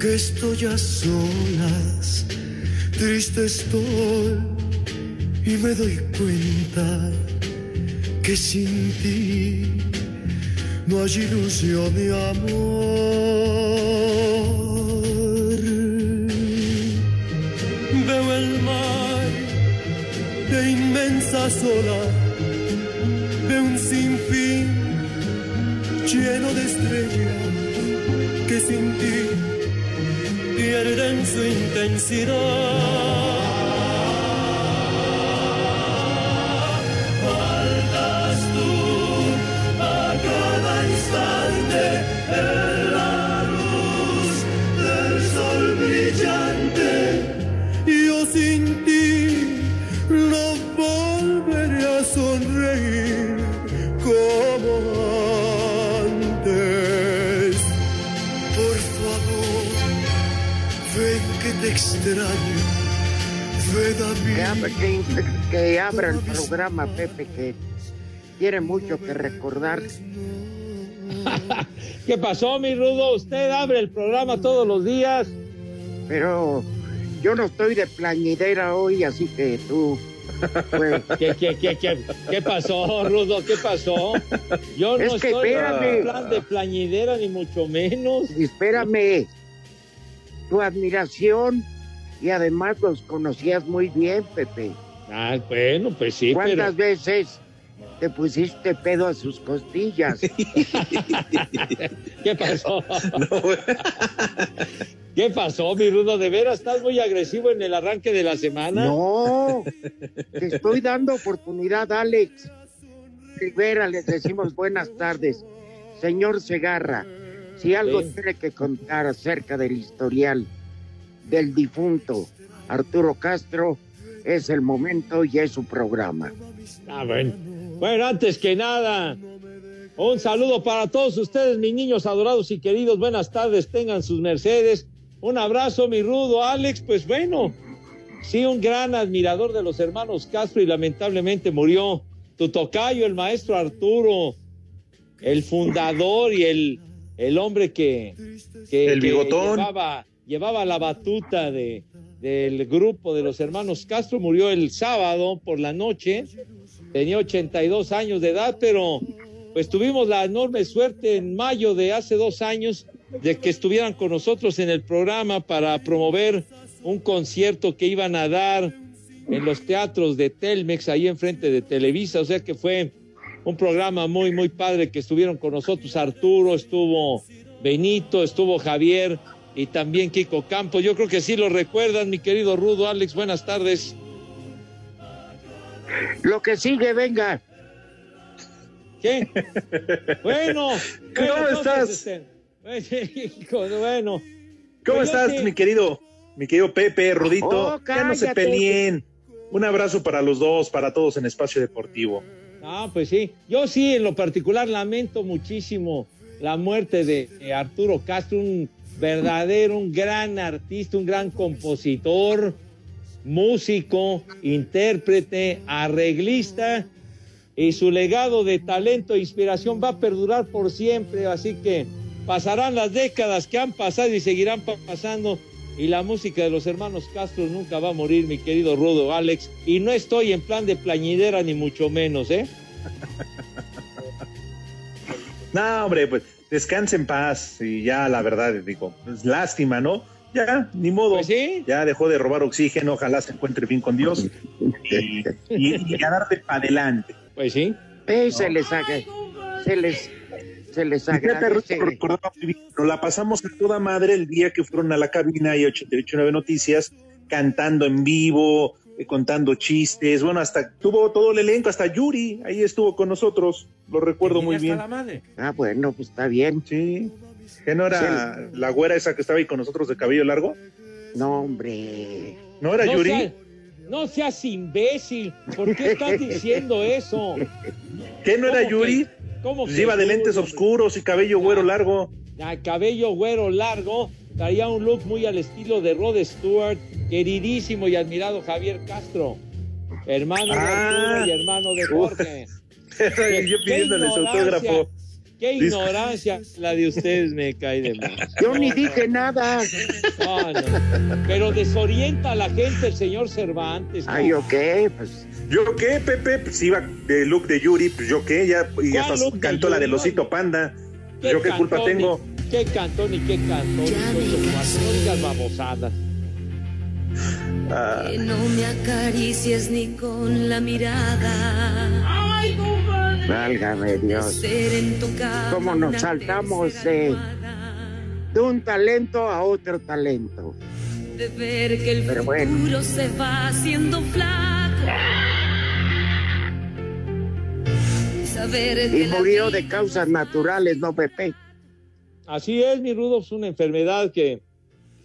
que estoy a solas, triste estoy y me doy cuenta que sin ti no hay ilusión de amor. Veo el mar de inmensa sola, de un sinfín lleno de estrellas que sin ti pierden su intensidad. Pepe, que tiene mucho que recordar. ¿Qué pasó, mi Rudo? Usted abre el programa todos los días. Pero yo no estoy de plañidera hoy, así que tú. pues, ¿Qué, qué, qué, qué, qué pasó, Rudo? ¿Qué pasó? Yo no Es que estoy en plan de plañidera, ni mucho menos. espérame. Tu admiración y además los conocías muy bien, Pepe. Ah, bueno, pues sí, pero... ¿Cuántas veces te pusiste pedo a sus costillas? ¿Qué pasó? ¿Qué pasó, mi Rudo? ¿De veras estás muy agresivo en el arranque de la semana? No, te estoy dando oportunidad, Alex. Rivera, les decimos buenas tardes. Señor Segarra, si algo Sí. tiene que contar acerca del historial del difunto Arturo Castro, es el momento y es su programa. Ah, bueno. Bueno, antes que nada, un saludo para todos ustedes, mis niños adorados y queridos. Buenas tardes, tengan sus mercedes. Un abrazo, mi rudo Alex. Pues bueno, sí, un gran admirador de los hermanos Castro y lamentablemente murió tu tocayo, el maestro Arturo, el fundador y el, el hombre que, que, El que bigotón. llevaba, llevaba la batuta de, del grupo de los hermanos Castro. Murió el sábado por la noche. Tenía 82 años de edad, pero pues tuvimos la enorme suerte en mayo de hace dos años de que estuvieran con nosotros en el programa para promover un concierto que iban a dar en los teatros de Telmex, ahí enfrente de Televisa, o sea que fue un programa muy, muy padre que estuvieron con nosotros. Arturo, estuvo Benito, estuvo Javier y también Kiko Campos. Yo creo que sí lo recuerdan, mi querido Rudo. Alex, buenas tardes. Lo que sigue, venga. ¿Qué? Bueno. ¿Cómo bueno, estás? bueno. ¿Cómo Pues estás, sí. mi querido, mi querido Pepe, Rudito? Oh, ya no se peleen. Un abrazo para los dos, para todos en Espacio Deportivo. Ah, pues sí. Yo sí, en lo particular, lamento muchísimo la muerte de Arturo Castro, un verdadero, un gran artista, un gran compositor, músico, intérprete, arreglista, y su legado de talento e inspiración va a perdurar por siempre, así que pasarán las décadas que han pasado y seguirán pa- pasando. Y la música de los hermanos Castro nunca va a morir, mi querido Rudo Alex. Y no estoy en plan de plañidera, ni mucho menos, ¿eh? No, hombre, pues descanse en paz y ya la verdad, digo, es lástima, ¿no? ya, ni modo. Pues sí. Ya dejó de robar oxígeno, ojalá se encuentre bien con Dios. y, y, y a darle para adelante. Pues sí. Eh, se les haga, se les, se les agradece. Russo recordaba muy bien, Nos la pasamos a toda madre el día que fueron a la cabina y 889 Noticias cantando en vivo, eh, contando chistes. Bueno, hasta tuvo todo el elenco, hasta Yuri, ahí estuvo con nosotros. Lo recuerdo muy Hasta bien. la madre. Ah, bueno, pues está bien. Sí. ¿Que no era la güera esa que estaba ahí con nosotros de cabello largo? No, hombre. ¿No era No, Yuri? no seas imbécil. ¿Por qué estás diciendo eso? ¿Qué no era ¿Cómo Yuri? que- cómo Pues que iba de lentes oscuros y cabello güero largo. Ah, cabello güero largo, traía un look muy al estilo de Rod Stewart, queridísimo y admirado Javier Castro, hermano de Ah. Arturo y hermano de Jorge. Yo pidiéndole su autógrafo. Qué ignorancia la de ustedes me cae de más. Yo ni dije nada. No, no. Pero desorienta a la gente el señor Cervantes. ¿no? Ay, ok, pues. ¿Yo qué, Pepe? Pues iba de look de Yuri, pues yo qué, ya, y ¿Cuál hasta cantó la del osito panda. ¿Yo qué culpa tengo? ni- ¿Qué cantón y qué cantón? No digas babosadas. Ah, Que no me acaricies ni con la mirada. Ay, compadre. Válgame Dios. ¿Cómo nos saltamos de-. De un talento a otro talento. De ver que el Pero futuro bueno. se va haciendo flaco. Y saber murió de causas naturales, ¿no, Pepe? Así es, mi Rudo, es una enfermedad que,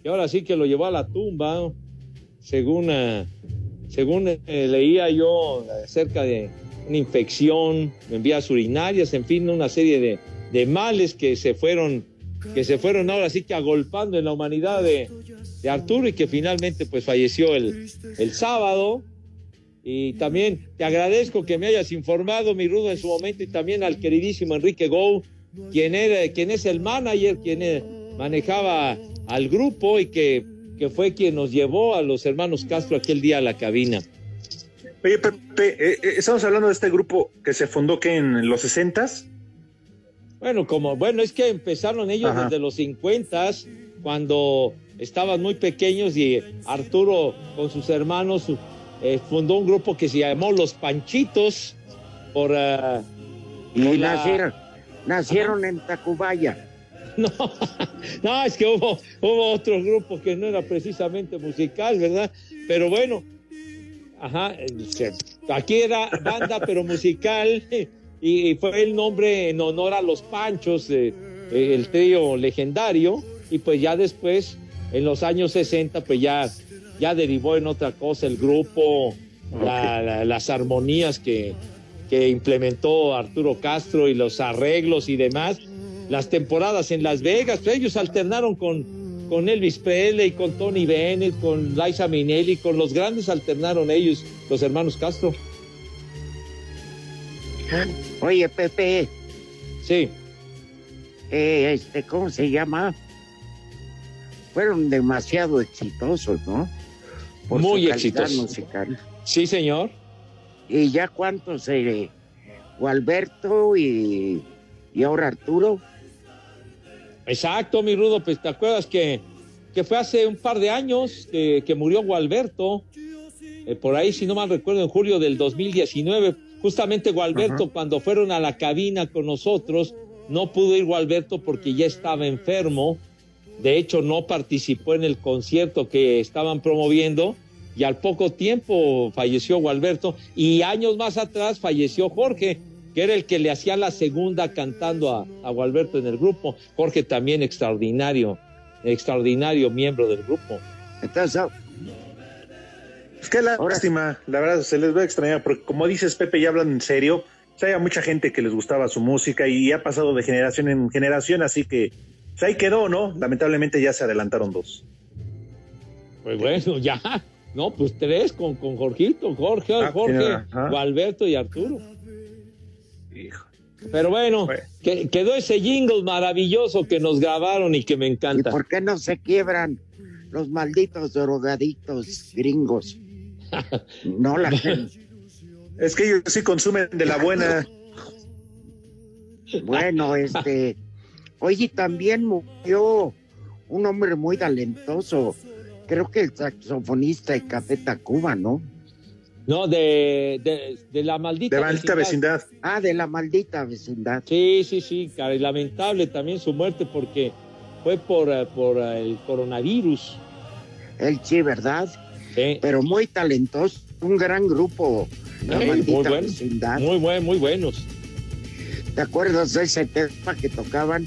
que ahora sí que lo llevó a la tumba, según, eh, según eh, leía yo acerca de una infección en vías urinarias, en fin, una serie de, de males que se fueron, que se fueron ahora sí que agolpando en la humanidad de, de Arturo y que finalmente pues falleció el, el sábado. Y también te agradezco que me hayas informado, mi Rudo, en su momento, y también al queridísimo Enrique Gou, quien, era, quien es el manager, quien manejaba al grupo y que, que fue quien nos llevó a los hermanos Castro aquel día a la cabina. Oye, Pepe, eh, eh, estamos hablando de este grupo que se fundó que en los 60s. Bueno, como, bueno, es que empezaron ellos Ajá. desde los 50 cuando estaban muy pequeños y Arturo con sus hermanos eh, fundó un grupo que se llamó Los Panchitos por... Y la- nacieron, en Tacubaya. No, no, es que hubo, hubo otro grupo que no era precisamente musical, ¿verdad? Pero bueno, ajá, aquí era banda pero musical y, y fue el nombre en honor a los Panchos, eh, eh, el trío legendario, y pues ya después, en los años 60, pues ya, ya derivó en otra cosa el grupo, la- la- las armonías que, que implementó Arturo Castro y los arreglos y demás las temporadas en Las Vegas, pues ellos alternaron con, con Elvis Presley, con Tony Bennett, con Liza Minnelli, con los grandes alternaron ellos, los hermanos Castro. Oye, Pepe, Sí, eh, este, ¿cómo se llama? Fueron demasiado exitosos, ¿no? Por Muy exitosos. musical. sí, señor. ¿Y ya cuántos? Eh, Gualberto y, y ahora Arturo. Exacto, mi Rudo, pues te acuerdas que, que fue hace un par de años que, que murió Gualberto, eh, por ahí, si no mal recuerdo, en julio del 2019. Justamente Gualberto, Ajá. cuando fueron a la cabina con nosotros, no pudo ir Gualberto porque ya estaba enfermo. De hecho, no participó en el concierto que estaban promoviendo y al poco tiempo falleció Gualberto y años más atrás falleció Jorge, que era el que le hacía la segunda cantando a, a Gualberto en el grupo. Jorge también extraordinario, extraordinario miembro del grupo. Entonces, Es que Ahora- lástima, la verdad se les va a extrañar, porque como dices Pepe, ya hablan en serio. O sea, hay mucha gente que les gustaba su música y ha pasado de generación en generación, así que pues, ahí quedó, ¿no? Lamentablemente ya se adelantaron dos. Pues bueno, ya. No, pues tres con, con Jorgito, Jorge, Ah, Jorge, ajá. Gualberto y Arturo. Hijo. Pero bueno, Bueno. que- quedó ese jingle maravilloso que nos grabaron y que me ¿y encanta. por qué no se quiebran los malditos drogaditos gringos? No la gente. Es que ellos sí consumen de la buena. Bueno, este. Oye, también murió un hombre muy talentoso. Creo que el saxofonista de Café Tacuba, ¿no? No, de, de, de la maldita De maldita vecindad. Ah, de la maldita vecindad. Sí, sí, sí, caray, lamentable también su muerte porque fue por, eh, por eh, el coronavirus. Él sí, ¿verdad? Sí. Pero muy talentoso. Un gran grupo. La Sí, maldita muy buenos, vecindad. muy buen, muy buenos. ¿Te acuerdas de ese tema que tocaban?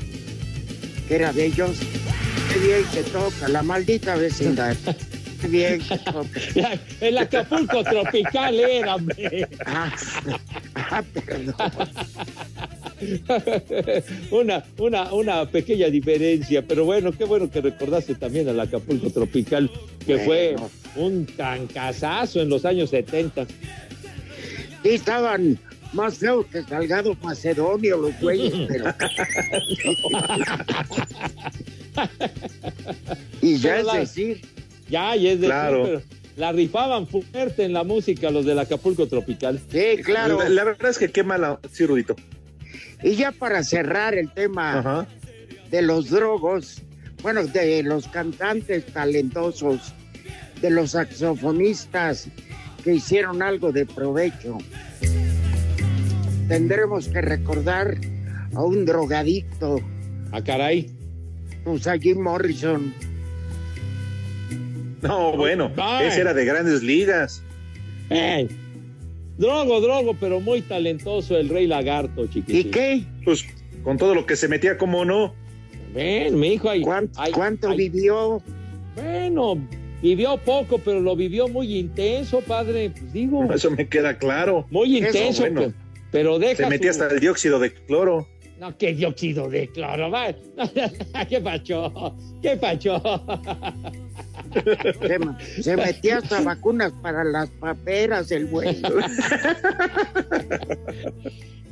Que era de ellos. Qué bien que toca, la maldita vecindad. Qué bien que toca. El Acapulco tropical era. Ah, ah, perdón. una, una, una pequeña diferencia, pero bueno, qué bueno que recordaste también al Acapulco tropical, que Bueno. fue un tancazazo en los años 70. Sí, estaban más feos que Salgado Macedonio los güeyes, pero... y ya Pero es la- decir, Ya, y es de Claro. pero la rifaban fuerte en la música los del Acapulco tropical. sí, claro. La, la verdad es que qué mala. Sí, Rudito. Y ya para cerrar el tema Ajá. de los drogos, bueno, de los cantantes talentosos, de los saxofonistas que hicieron algo de provecho, tendremos que recordar a un drogadicto, Ah, caray. Pues a Jim Morrison. No, bueno. Ese era de grandes ligas. Eh, drogo, drogo, pero muy talentoso el Rey Lagarto, ¿Y chiquitín. qué? Pues con todo lo que se metía, ¿cómo no? Ven, mi hijo, ahí. ¿Cuánto, vivió? Bueno, vivió poco, pero lo vivió muy intenso, padre. Pues digo, Eso me queda claro. muy Eso, intenso, bueno. pe- pero deja. Se metía su- hasta el dióxido de cloro. No, qué dióxido de cloro, va. ¿Qué pacho? ¿Qué pacho? Se, se metía hasta vacunas para las paperas, el güey.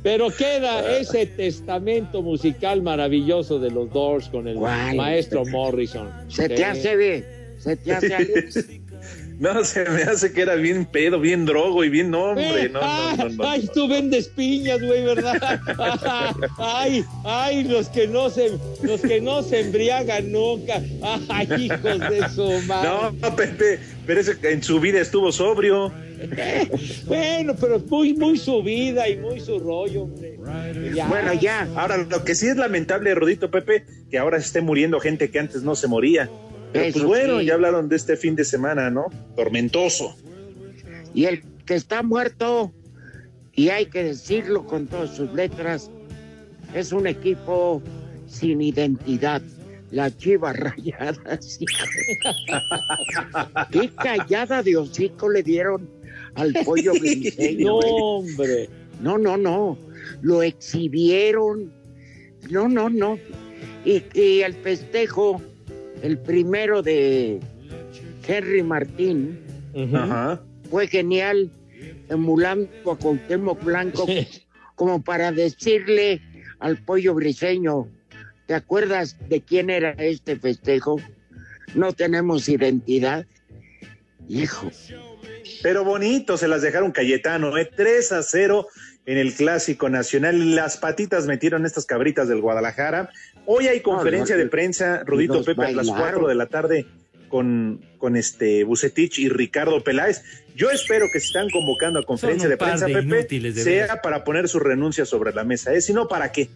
Pero queda ese testamento musical maravilloso de los Doors con el maestro Morrison. Se te hace bien, se te hace Alex. No, se me hace que era bien pedo, bien drogo y bien hombre. Eh, No, no, no, no. Ay, tú vendes piñas, güey, ¿verdad? Ay, ay, los que no se, los que no se embriagan nunca. Ay, hijos de su madre. No, Pepe, pero ese en su vida estuvo sobrio. Bueno, pero muy, muy su vida y muy su rollo, hombre. Ya. Bueno, ya, Ahora, lo que sí es lamentable, Rodito Pepe, que ahora se esté muriendo gente que antes no se moría. Pero Eso pues bueno, sí. ya hablaron de este fin de semana, ¿no? Tormentoso. y el que está muerto, y hay que decirlo con todas sus letras, es un equipo sin identidad. La chiva rayada. sí. Qué callada de hocico le dieron al pollo No, briseño. eh. hombre. No, no, no. Lo exhibieron. No, no, no. Y, y el festejo, el primero de Henry Martín, fue genial, emulando a Cuauhtémoc Blanco, como para decirle al pollo briseño, ¿te acuerdas de quién era este festejo? No tenemos identidad. Hijo, Pero bonito, se las dejaron Cayetano, ¿eh? 3 a 0 en el Clásico Nacional. Las patitas metieron estas cabritas del Guadalajara. Hoy hay conferencia no, de prensa, Rudito Pepe, a las bailaron. 4 de la tarde con, con este Bucetich y Ricardo Peláez. Yo espero que se están convocando a conferencia de prensa, de Pepe, de sea para poner su renuncia sobre la mesa, ¿eh? Si no, ¿para qué?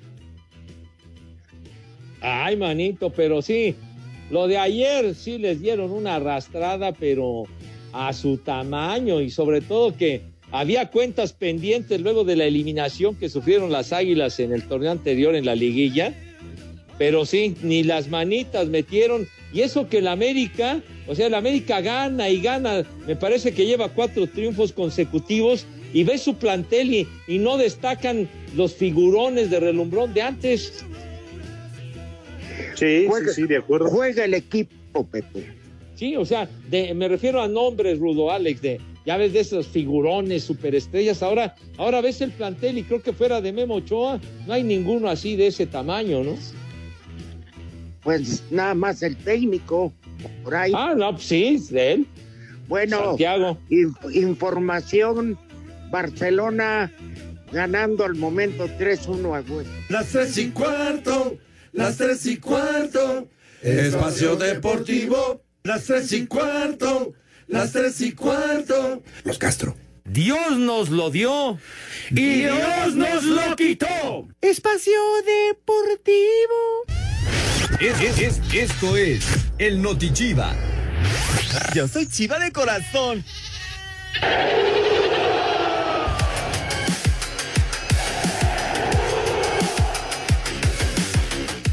Ay, manito, pero sí. Lo de ayer sí les dieron una arrastrada, pero a su tamaño y sobre todo que había cuentas pendientes luego de la eliminación que sufrieron las Águilas en el torneo anterior en la liguilla. Pero sí, ni las manitas metieron. Y eso que el América, o sea, el América gana y gana. Me parece que lleva cuatro triunfos consecutivos y ves su plantel y, y no destacan los figurones de relumbrón de antes. Sí, Juega- sí, sí, de acuerdo. juega el equipo, Pepe. Sí, o sea, de, me refiero a nombres, Rudo Alex, de ya ves de esos figurones, superestrellas. Ahora, ahora ves el plantel y creo que fuera de Memo Ochoa no hay ninguno así de ese tamaño, ¿no? Pues nada más el técnico, por ahí. Ah, no, pues sí, es de él, bueno, Santiago. in- información, Barcelona ganando al momento 3-1 a Huesca. Las tres y cuarto, las tres y cuarto, Espacio Deportivo, las tres y cuarto, las tres y cuarto. Los Castro. Dios nos lo dio y Dios nos lo quitó. Espacio Deportivo. Es- es- es- esto es el Noti Chiva. Yo soy chiva de corazón.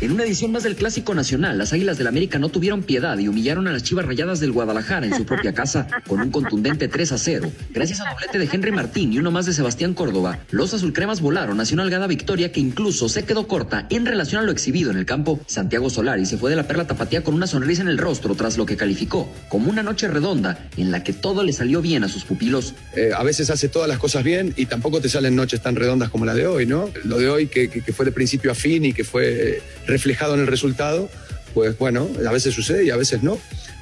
En una edición más del Clásico Nacional, las Águilas del América no tuvieron piedad y humillaron a las Chivas Rayadas del Guadalajara en su propia casa con un contundente 3 a 0. Gracias al doblete de Henry Martín y uno más de Sebastián Córdoba, los azulcremas volaron hacia una holgada victoria que incluso se quedó corta en relación a lo exhibido en el campo. Santiago Solari se fue de la perla tapatía con una sonrisa en el rostro tras lo que calificó como una noche redonda en la que todo le salió bien a sus pupilos. Eh, a veces hace todas las cosas bien y tampoco te salen noches tan redondas como la de hoy, ¿no? Lo de hoy que fue de principio a fin y que fue eh, reflejado en el resultado, pues bueno, a veces sucede y a veces no.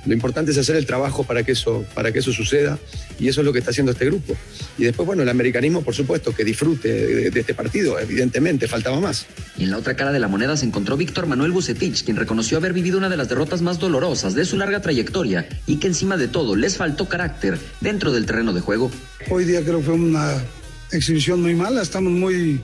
Lo importante es hacer el trabajo para que eso, para que eso suceda y eso es lo que está haciendo este grupo. Y después, bueno, el americanismo, por supuesto, que disfrute de, de este partido, evidentemente, faltaba más. Y en la otra cara de la moneda se encontró Víctor Manuel Bucetich, quien reconoció haber vivido una de las derrotas más dolorosas de su larga trayectoria y que encima de todo les faltó carácter dentro del terreno de juego. Hoy día creo que fue una exhibición muy mala, estamos muy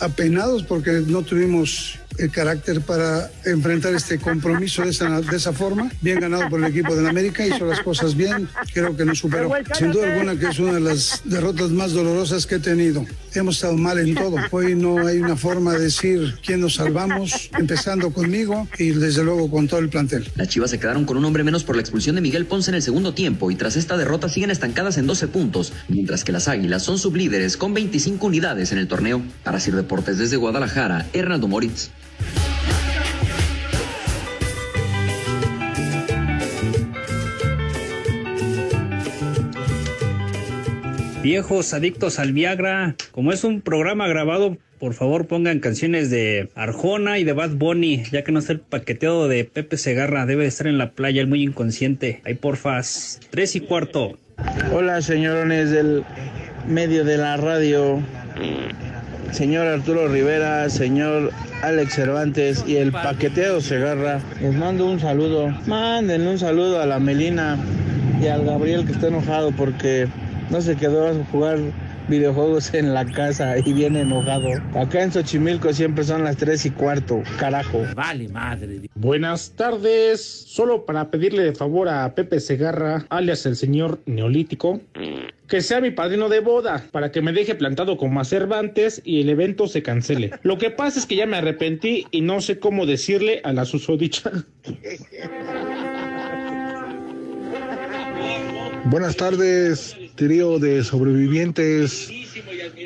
apenados porque no tuvimos el carácter para enfrentar este compromiso de esa, de esa forma. Bien ganado por el equipo del América, hizo las cosas bien, creo que nos superó. Sin duda alguna que es una de las derrotas más dolorosas que he tenido. Hemos estado mal en todo. Hoy no hay una forma de decir quién nos salvamos, empezando conmigo y desde luego con todo el plantel. Las Chivas se quedaron con un hombre menos por la expulsión de Miguel Ponce en el segundo tiempo y tras esta derrota siguen estancadas en 12 puntos, mientras que las Águilas son sublíderes con 25 unidades en el torneo. Para Sir Deportes desde Guadalajara, Hernando Moritz. Viejos adictos al Viagra, como es un programa grabado, por favor pongan canciones de Arjona y de Bad Bunny, ya que no está el paqueteado de Pepe Segarra, debe de estar en la playa, el muy inconsciente. Ahí porfas, tres y cuarto. Hola señorones del medio de la radio, señor Arturo Rivera, señor Alex Cervantes y el paqueteado Segarra. Les mando un saludo. Mándenle un saludo a la Melina y al Gabriel que está enojado porque no se quedó a jugar videojuegos en la casa y viene enojado. Acá en Xochimilco siempre son las tres y cuarto, carajo. Vale, madre. Buenas tardes. Solo para pedirle de favor a Pepe Segarra, alias el señor Neolítico, que sea mi padrino de boda, para que me deje plantado como a Cervantes y el evento se cancele. Lo que pasa es que ya me arrepentí y no sé cómo decirle a la susodicha. Buenas tardes, de sobrevivientes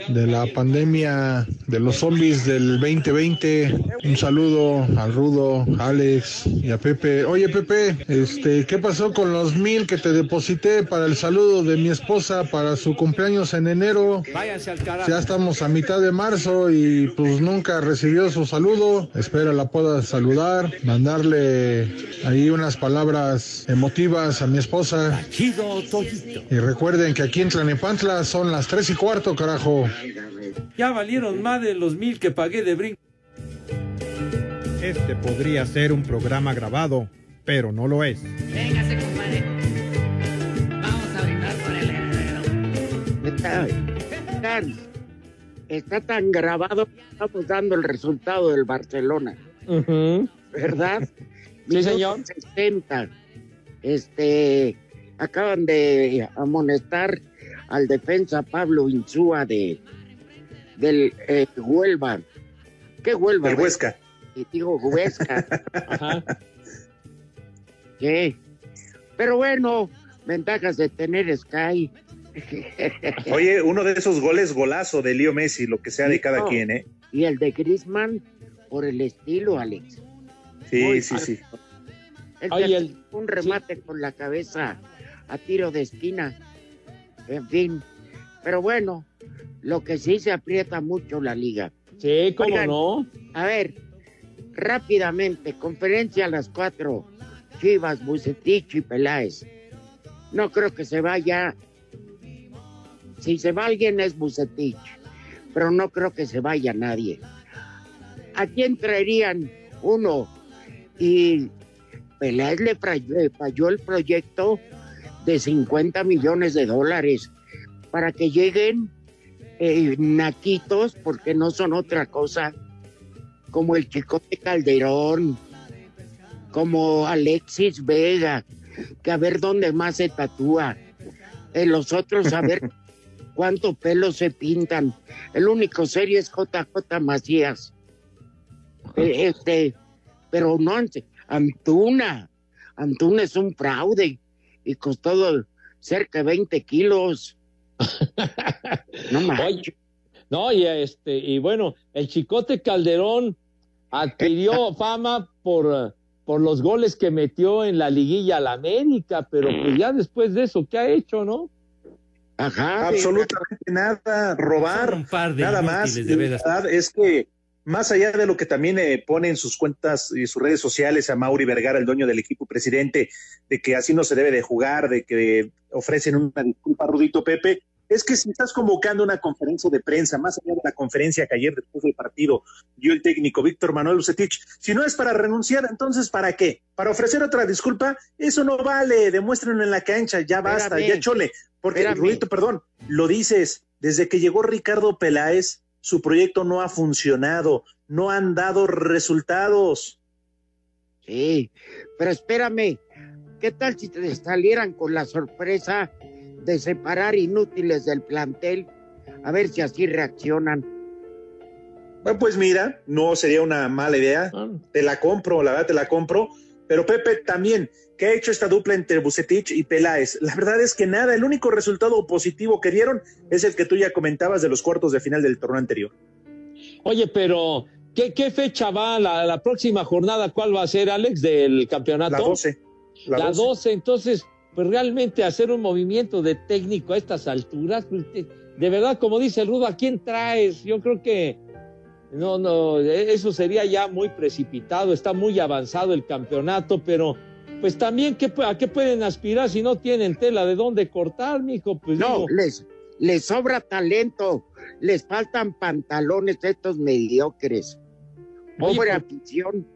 de la pandemia de los zombies del 2020. Un saludo al Rudo, Alex y a Pepe. Oye Pepe, este, ¿qué pasó con los mil que te deposité para el saludo de mi esposa para su cumpleaños en enero? Váyanse al carajo. Ya estamos a mitad de marzo y pues nunca recibió su saludo. Espero la pueda saludar, mandarle ahí unas palabras emotivas a mi esposa. Y recuerden que aquí en Tlanepantla son las tres y cuarto, carajo. Ya valieron más de los mil que pagué de brinco. Este podría ser un programa grabado, pero no lo es. Véngase, compadre. Vamos a brindar por el heredero. Está, tan grabado que estamos dando el resultado del Barcelona, ¿verdad? Sí, señor. Minuto 60. Este, acaban de amonestar al defensa Pablo Insúa de del eh, Huelva. ¿Qué Huelva? Del Huesca. Y digo Huesca. ¿Qué? Pero bueno, ventajas de tener Sky. Oye, uno de esos goles golazo de Leo Messi, lo que sea de cada No. quien, ¿eh? Y el de Griezmann por el estilo, Alex. Sí, Muy sí, sí. Ay, te- el- un remate con la cabeza a tiro de esquina. En fin. Pero bueno, lo que sí se aprieta mucho la liga. Sí, cómo Oigan, no. A ver, rápidamente, conferencia a las cuatro. Chivas, Bucetich y Peláez. No creo que se vaya. Si se va alguien es Bucetich, pero no creo que se vaya nadie. ¿A quién traerían uno? Y Peláez le falló el proyecto de 50 millones de dólares para que lleguen eh, naquitos, porque no son otra cosa, como el Chicote Calderón, como Alexis Vega, que a ver dónde más se tatúa. En los otros a ver cuánto pelo se pintan. El único serio es JJ Macías. Eh, Este, pero no, Antuna. Antuna es un fraude y costó cerca de 20 kilos. No manches. No, y este, y bueno, el Chicote Calderón adquirió fama por, por los goles que metió en la liguilla al América, pero pues ya después de eso, ¿qué ha hecho, no? Ajá. Absolutamente nada, robar, Son un par de nada más. La verdad es que más allá de lo que también eh, pone en sus cuentas y sus redes sociales a Mauri Vergara, el dueño del equipo presidente, de que así no se debe de jugar, de que ofrecen una disculpa a Rudito Pepe, es que si estás convocando una conferencia de prensa, más allá de la conferencia que ayer después del partido dio el técnico Víctor Manuel Lucetich, si no es para renunciar, entonces ¿para qué? ¿Para ofrecer otra disculpa? Eso no vale, demuéstrenlo en la cancha, ya basta, Espérame. ya chole, porque Espérame. Rudito, perdón, lo dices, desde que llegó Ricardo Peláez, su proyecto no ha funcionado, no han dado resultados. Sí, pero espérame, ¿qué tal si te salieran con la sorpresa de separar inútiles del plantel? A ver si así reaccionan. Bueno, pues mira, no sería una mala idea. Ah. Te la compro, la verdad te la compro. Pero Pepe también, ¿qué ha hecho esta dupla entre Bucetich y Peláez? La verdad es que nada, el único resultado positivo que dieron es el que tú ya comentabas de los cuartos de final del torneo anterior. Oye, pero ¿qué, qué fecha va la, la próxima jornada? ¿Cuál va a ser, Alex, del campeonato? La 12. La, La 12. 12. entonces, pues realmente hacer un movimiento de técnico a estas alturas, pues, de, verdad, como dice el Rudo, ¿a quién traes? Yo creo que no, no, eso sería ya muy precipitado, está muy avanzado el campeonato, pero pues también, ¿qué, ¿a qué pueden aspirar si no tienen tela de dónde cortar, mijo? Pues No, digo, les, les sobra talento, les faltan pantalones estos mediocres. Oye, Pobre por- afición.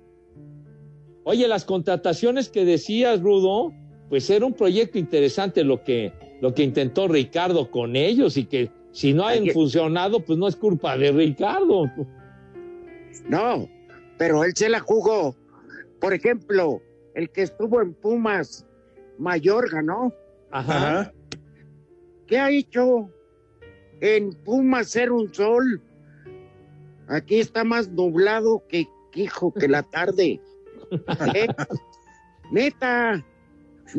Oye, las contrataciones que decías, Rudo, pues era un proyecto interesante lo que, lo que intentó Ricardo con ellos y que si no han Ayer- funcionado, pues no es culpa de Ricardo. No, pero él se la jugó. Por ejemplo, el que estuvo en Pumas, Mayorga, ¿no? Ajá. Ajá. ¿Qué ha hecho en Pumas ser un sol? Aquí está más nublado que hijo que la tarde. ¿Eh? Neta.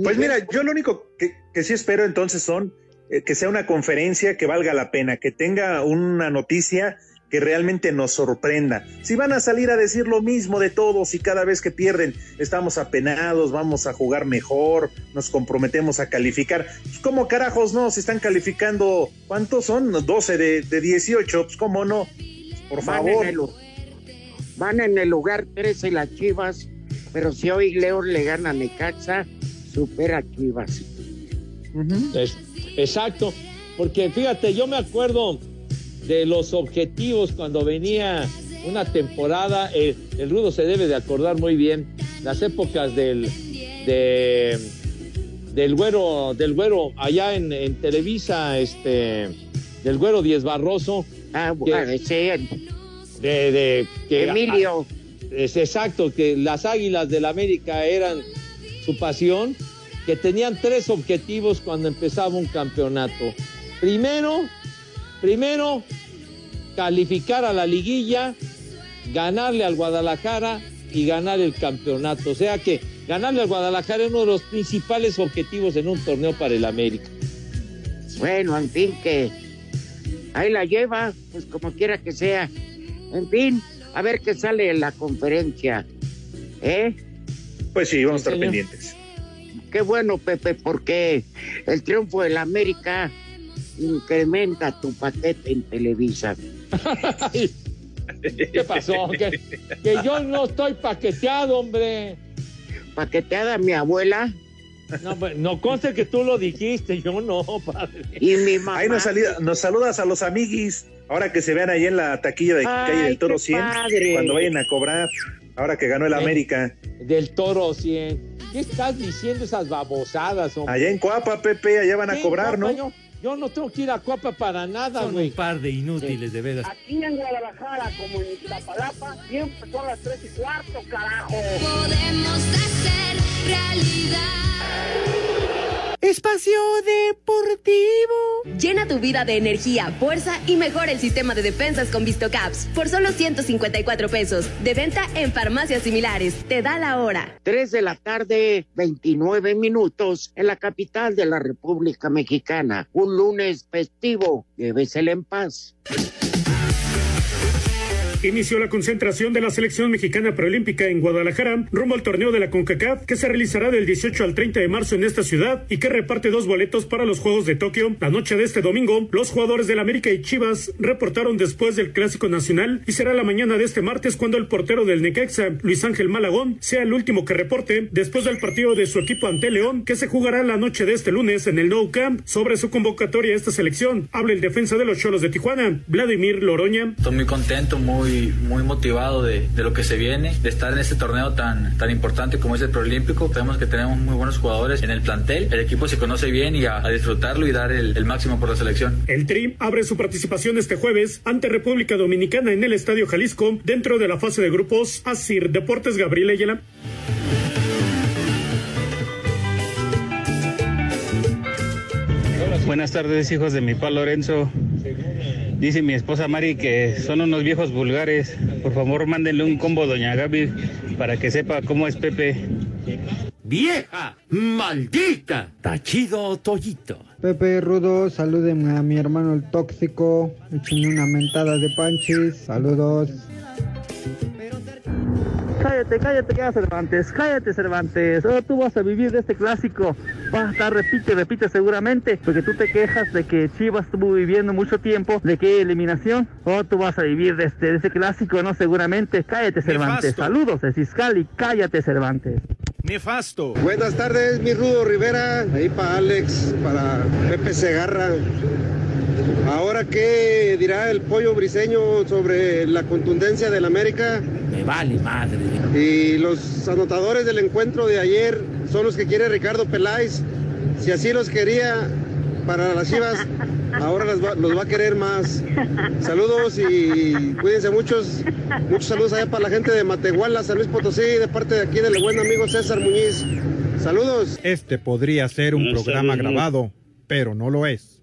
Pues mira, yo lo único que, que sí espero entonces son eh, que sea una conferencia que valga la pena, que tenga una noticia que realmente nos sorprenda. Si van a salir a decir lo mismo de todos y cada vez que pierden estamos apenados, vamos a jugar mejor, nos comprometemos a calificar, pues ¿cómo carajos no? Se están calificando, ¿cuántos son? 12 de, de 18, pues ¿cómo no? Por Van favor. en, el, van en el lugar 13 las Chivas, pero si hoy León le gana a Necaxa, supera a Chivas. Es- exacto, porque fíjate, yo me acuerdo de los objetivos cuando venía una temporada, el, el Rudo se debe de acordar muy bien, las épocas del, de, del güero, del güero allá en, en Televisa, este, del güero Diez Barroso. Ah, que- bueno, ese, de, de que Emilio. es exacto que las Águilas del América eran su pasión, que tenían tres objetivos cuando empezaba un campeonato. Primero, primero calificar a la liguilla, ganarle al Guadalajara y ganar el campeonato. O sea que ganarle al Guadalajara es uno de los principales objetivos en un torneo para el América. Bueno, en fin, que ahí la lleva, pues como quiera que sea. En fin, a ver qué sale en la conferencia. ¿Eh? Pues sí, vamos a estar señor. pendientes. Qué bueno, Pepe, porque el triunfo del América incrementa tu paquete en Televisa. ¿Qué pasó? Que, que yo no estoy paqueteado, hombre. Paqueteada mi abuela No, pues, no conste que tú lo dijiste, yo no, padre. y mi mamá. Ahí nos, salida- nos saludas a los amiguis, ahora que se vean ahí en la taquilla de Ay, calle del Toro qué 100, padre. cuando vayan a cobrar. Ahora que ganó el Eh, América. Del Toro 100. ¿Qué estás diciendo esas babosadas, hombre? Allá en Coapa, Pepe, allá van a cobrar, ¿no? Yo, yo no tengo que ir a Coapa para nada, Son güey. un par de inútiles, de veras. Aquí en Guadalajara, como en Iztapalapa, siempre son las tres y cuarto, carajo. Podemos hacer realidad. Espacio Deportivo. Llena tu vida de energía, fuerza y mejora el sistema de defensas con VistoCaps. Por solo 154 pesos. De venta en farmacias similares. Te da la hora. 3 de la tarde, 29 minutos, en la capital de la República Mexicana. Un lunes festivo. Llévesela en paz. Inició la concentración de la selección mexicana preolímpica en Guadalajara rumbo al torneo de la CONCACAF que se realizará del 18 al 30 de marzo en esta ciudad y que reparte dos boletos para los Juegos de Tokio. La noche de este domingo, los jugadores del América y Chivas reportaron después del Clásico Nacional y será la mañana de este martes cuando el portero del Necaxa, Luis Ángel Malagón, sea el último que reporte después del partido de su equipo ante León que se jugará la noche de este lunes en el Nou Camp sobre su convocatoria a esta selección. Habla el defensa de los Cholos de Tijuana, Vladimir Loroña. Estoy muy contento, muy, muy motivado de, de lo que se viene, de estar en este torneo tan, tan importante como es el Proolímpico. Sabemos que tenemos muy buenos jugadores en el plantel, el equipo se conoce bien y a, a disfrutarlo y dar el, el máximo por la selección. El Tri abre su participación este jueves ante República Dominicana en el Estadio Jalisco dentro de la fase de grupos Asir Deportes Gabriel Ayala. Buenas tardes, hijos de mi pa Lorenzo. Dice mi esposa Mari que son unos viejos vulgares. Por favor, mándenle un combo a Doña Gaby para que sepa cómo es Pepe. ¡Vieja! ¡Maldita! Tachido Toyito. Pepe Rudo, salúdenme a mi hermano el tóxico. Échenme una mentada de panchis. Saludos. Cállate, cállate ya, Cervantes, cállate, Cervantes. Ahora tú vas a vivir de este clásico. Vas a estar, repite, repite seguramente, porque tú te quejas de que Chivas estuvo viviendo mucho tiempo, de que hay eliminación. Ahora tú vas a vivir de este, de este clásico, ¿no? Seguramente. Cállate, Cervantes. Nefasto. Saludos de Ciscali, cállate, Cervantes. Nefasto. Buenas tardes, mi Rudo Rivera, ahí para Alex, para Pepe Segarra. Ahora, ¿qué dirá el pollo briseño sobre la contundencia del América? Me vale madre. Y los anotadores del encuentro de ayer son los que quiere Ricardo Peláez. Si así los quería para las Chivas, ahora las va- los va a querer más. Saludos y cuídense muchos. Muchos saludos allá para la gente de Matehuala, San Luis Potosí, de parte de aquí del buen amigo César Muñiz. Saludos. Este podría ser un programa grabado, pero no lo es.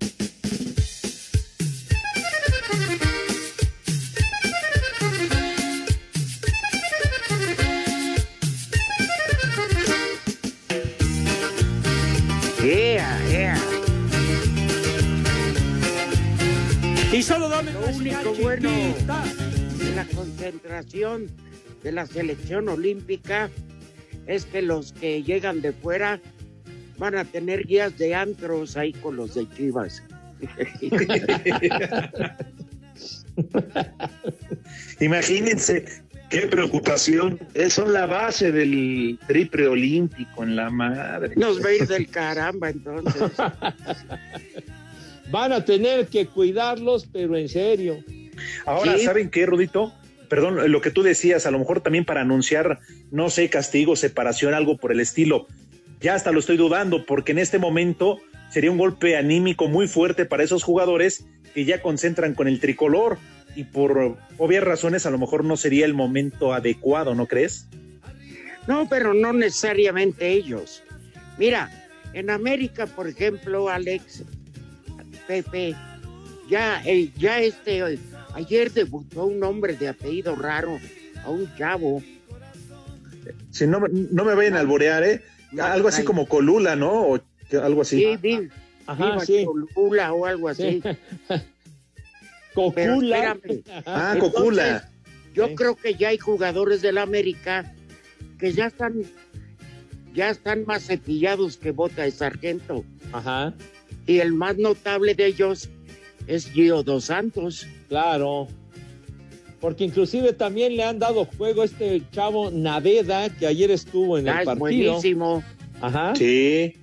Bueno de la concentración de la selección olímpica es que los que llegan de fuera van a tener guías de antros ahí con los de Chivas. Imagínense qué preocupación. Son la base del triple olímpico en la madre. Nos ir del caramba entonces. Van a tener que cuidarlos, pero en serio. Ahora. ¿saben qué, Rudito? Perdón, lo que tú decías, a lo mejor también para anunciar, no sé, castigo, separación, algo por el estilo. Ya hasta lo estoy dudando, porque en este momento sería un golpe anímico muy fuerte para esos jugadores que ya concentran con el tricolor y por obvias razones a lo mejor no sería el momento adecuado, ¿no crees? No, pero no necesariamente ellos. Mira, en América, por ejemplo, Alex, Pepe, ya, eh, ya este, ayer debutó un hombre de apellido raro, a un chavo. Si no, me- no me vayan a alborear, ¿eh? Algo así como Colula, ¿no? O algo así. Sí, vi- Ajá, viva sí. Cholula o algo así. Cocula. Ah, Entonces, Cocula. Yo creo que ya hay jugadores del América que ya están, ya están más cepillados que bota de sargento. Ajá. Y el más notable de ellos es Gio Dos Santos. Claro. Porque inclusive también le han dado juego a este chavo Naveda, que ayer estuvo en Ah, el es partido. buenísimo. Ajá. Sí.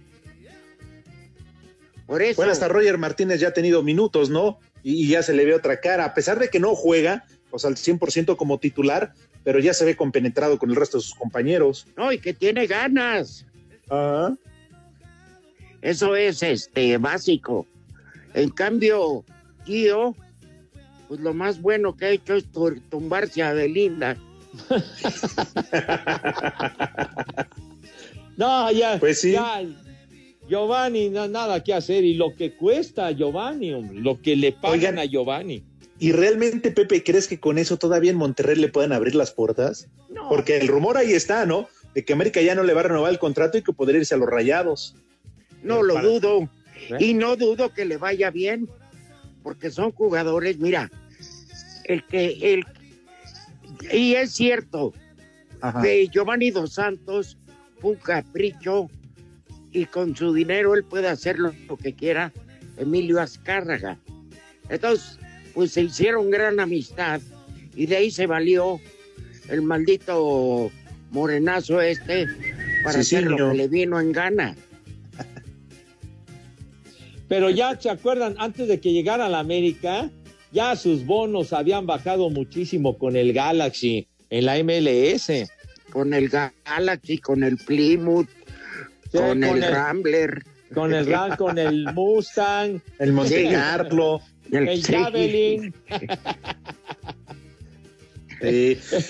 Por eso. Bueno, hasta Roger Martínez ya ha tenido minutos, ¿no? Y, y ya se le ve otra cara. A pesar de que no juega, o sea, al 100% como titular, pero ya se ve compenetrado con el resto de sus compañeros. No, y que tiene ganas. Ajá. Eso es este básico. En cambio, Gio, pues lo más bueno que ha hecho es tumbarse a Belinda. No, ya. Pues sí. ya, Giovanni, no, nada que hacer. Y lo que cuesta a Giovanni, hombre, lo que le pagan Oigan. a Giovanni. ¿Y realmente, Pepe, crees que con eso todavía en Monterrey le puedan abrir las puertas? No. Porque el rumor ahí está, ¿no? De que América ya no le va a renovar el contrato y que podría irse a los rayados. No lo Para- dudo. ¿Eh? Y no dudo que le vaya bien, porque son jugadores, mira, el que, el, y es cierto, Ajá. que Giovanni Dos Santos un capricho y con su dinero él puede hacer lo, que quiera, Emilio Azcárraga. Entonces, pues se hicieron gran amistad y de ahí se valió el maldito morenazo este para Sí, hacer lo que le vino en gana. Pero ya se acuerdan, antes de que llegara a la América, ya sus bonos habían bajado muchísimo con el Galaxy en la MLS. con el Galaxy, con el Plymouth, Sí, con, con el, el- Rambler. Con el Ram, con el Mustang, El Monte Sí. Carlo. el sí. Javelin.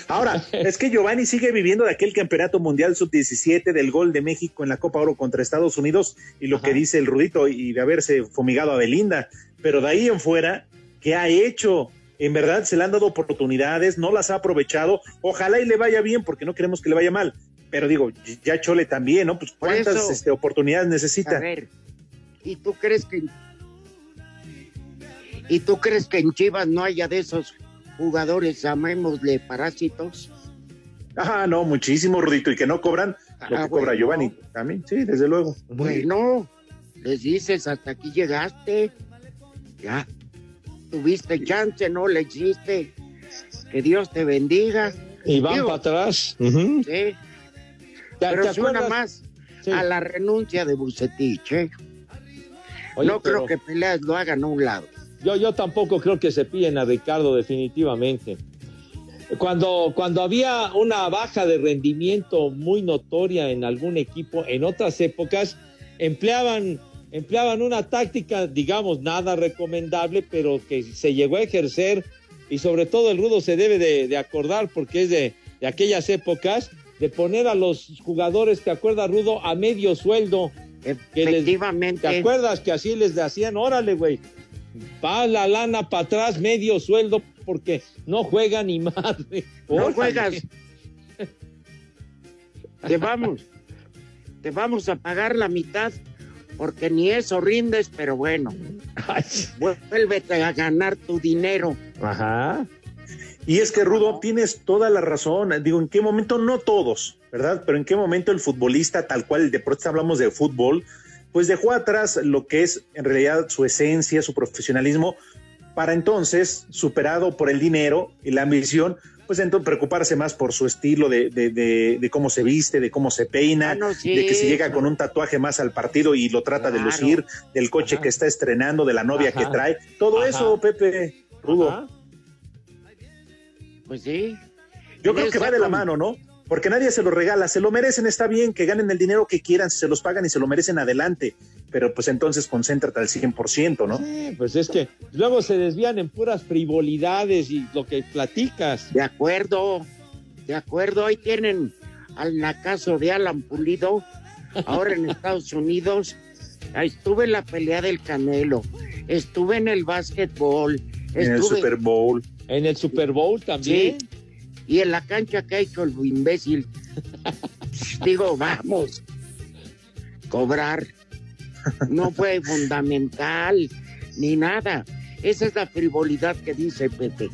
Ahora, es que Giovanni sigue viviendo de aquel campeonato mundial sub-17 del gol de México en la Copa Oro contra Estados Unidos y lo que dice el Rudito y de haberse fumigado a Belinda. Pero de ahí en fuera, ¿qué ha hecho? En verdad se le han dado oportunidades, no las ha aprovechado. Ojalá y le vaya bien, porque no queremos que le vaya mal. Pero digo, ya Chole también, ¿no? Pues cuántas eso. este, oportunidades necesita. A ver, ¿y tú crees que ¿Y tú crees que en Chivas no haya de esos jugadores, llamémosle parásitos? Ah, no, muchísimo, Rudito, y que no cobran lo Ah, que cobra bueno. Giovanni también, sí, desde luego. Bueno, les dices, hasta aquí llegaste. Ya, tuviste chance, no le hiciste. Que Dios te bendiga. Y van Digo, para atrás. Sí, ¿Te- pero te suena más Sí. a la renuncia de Bucetich, ¿eh? Oye, no creo que Peleas lo hagan a un lado. Yo, yo tampoco creo que se pillen a Ricardo, definitivamente. Cuando, cuando había una baja de rendimiento muy notoria en algún equipo, en otras épocas, empleaban, empleaban una táctica, digamos, nada recomendable, pero que se llegó a ejercer y sobre todo el rudo se debe de, de acordar porque es de, de aquellas épocas, de poner a los jugadores, ¿te acuerdas, Rudo? A medio sueldo. Que les- Efectivamente. ¿Te acuerdas que así les hacían? Órale, güey. Va la lana para atrás, medio sueldo, porque no juega ni madre. No Órale. juegas. Te vamos. Te vamos a pagar la mitad porque ni eso rindes, pero bueno. Vuélvete a ganar tu dinero. Ajá. Y es que, Rudo, tienes toda la razón. Digo, ¿en qué momento? No todos, ¿verdad? Pero ¿en qué momento el futbolista, tal cual, de pronto hablamos de fútbol, pues dejó atrás lo que es en realidad su esencia, su profesionalismo, para entonces, superado por el dinero y la ambición, pues entonces preocuparse más por su estilo de, de- de- de cómo se viste, de cómo se peina, Ah, no, sí, de que si llega con un tatuaje más al partido y lo trata de lucir, del coche que está estrenando, de la novia Ajá. que trae, todo Ajá. eso, Pepe, Rudo. Pues sí. Yo creo que va de la mano, ¿no? Porque nadie se lo regala, se lo merecen, está bien, que ganen el dinero que quieran, si se los pagan y se lo merecen adelante, pero pues entonces concéntrate al 100%, ¿no? Sí, pues es que luego se desvían en puras frivolidades y lo que platicas. De acuerdo. De acuerdo. Ahí tienen al nacazo de Alan Pulido. Ahora en Estados Unidos. Ahí Estuve en la pelea del Canelo. Estuve en el básquetbol. En el Estuve Super Bowl. En el Super Bowl también. Sí. Y en la cancha que ha hecho el imbécil. Digo, vamos. Cobrar. No fue fundamental ni nada. Esa es la frivolidad que dice Pepe.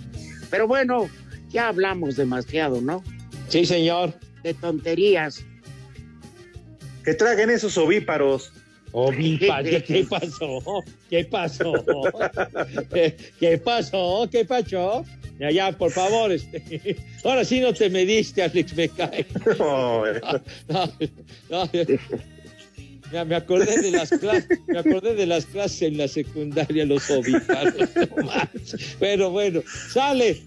Pero bueno, ya hablamos demasiado, ¿no? Sí, señor. De tonterías. Que traguen esos ovíparos. Ovípa, ¿qué, qué pasó? ¿Qué pasó? ¿Qué, qué pasó? ¿Qué pasó? Ya, ya, por favor. Este. Ahora sí no te mediste, Alex, me cae. No, no, ya me acordé de las clases, me acordé de las clases en la secundaria, los no más. Pero bueno, sale.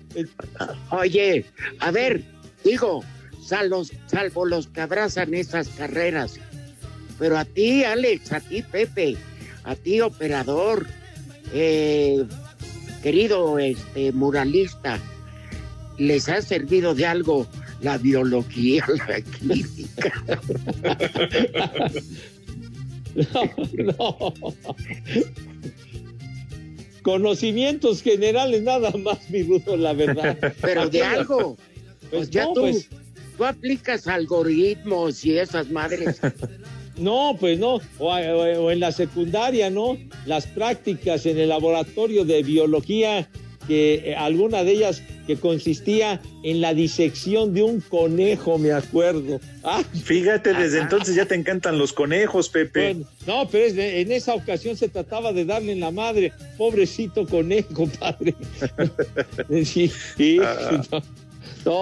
Oye, a ver, Digo, salvo, salvo los que abrazan esas carreras. Pero a ti, Alex, a ti, Pepe, a ti, operador, eh, querido este, muralista, ¿les ha servido de algo la biología, la química? No, no. Conocimientos generales nada más, mi Rudo, la verdad. Pero de algo. Pues ya no, tú, pues, tú aplicas algoritmos y esas madres. No, pues no. O, o- o en la secundaria, ¿no? Las prácticas en el laboratorio de biología, que eh, alguna de ellas que consistía en la disección de un conejo, me acuerdo. Ah, Fíjate, desde entonces ya te encantan los conejos, Pepe. Bueno, no, pero es de- en esa ocasión se trataba de darle en la madre, pobrecito conejo, padre. Sí, sí, Ah. no,